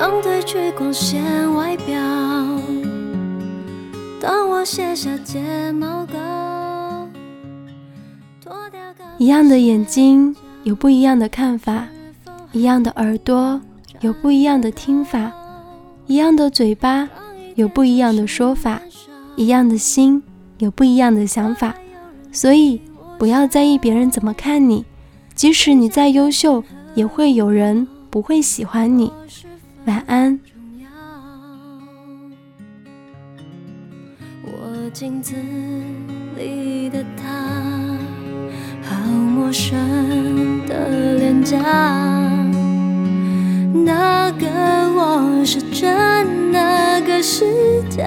刚褪去光鲜外表。当我卸下睫毛膏，一样的眼睛有不一样的看法，一样的耳朵有不一样的听法，一样的嘴巴有不一样的说法，一样的心有不一样的想法。所以不要在意别人怎么看你，即使你再优秀，也会有人不会喜欢你。晚安。我镜子里的他，好陌生的脸颊。那个我是真，那个是假。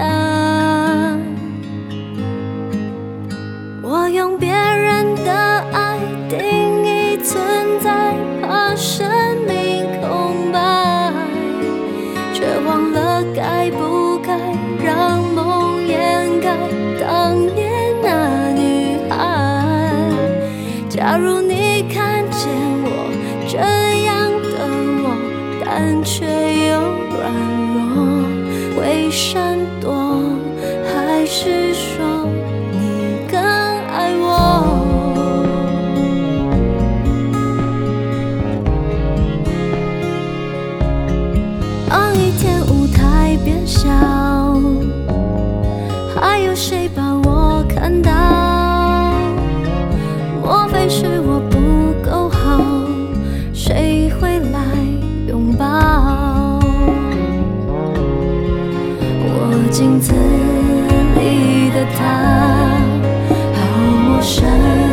我用别该不该让梦掩盖当年那女孩。假如你看见我这样的我，但却又软弱，会闪躲，还是镜子里的他，好陌生。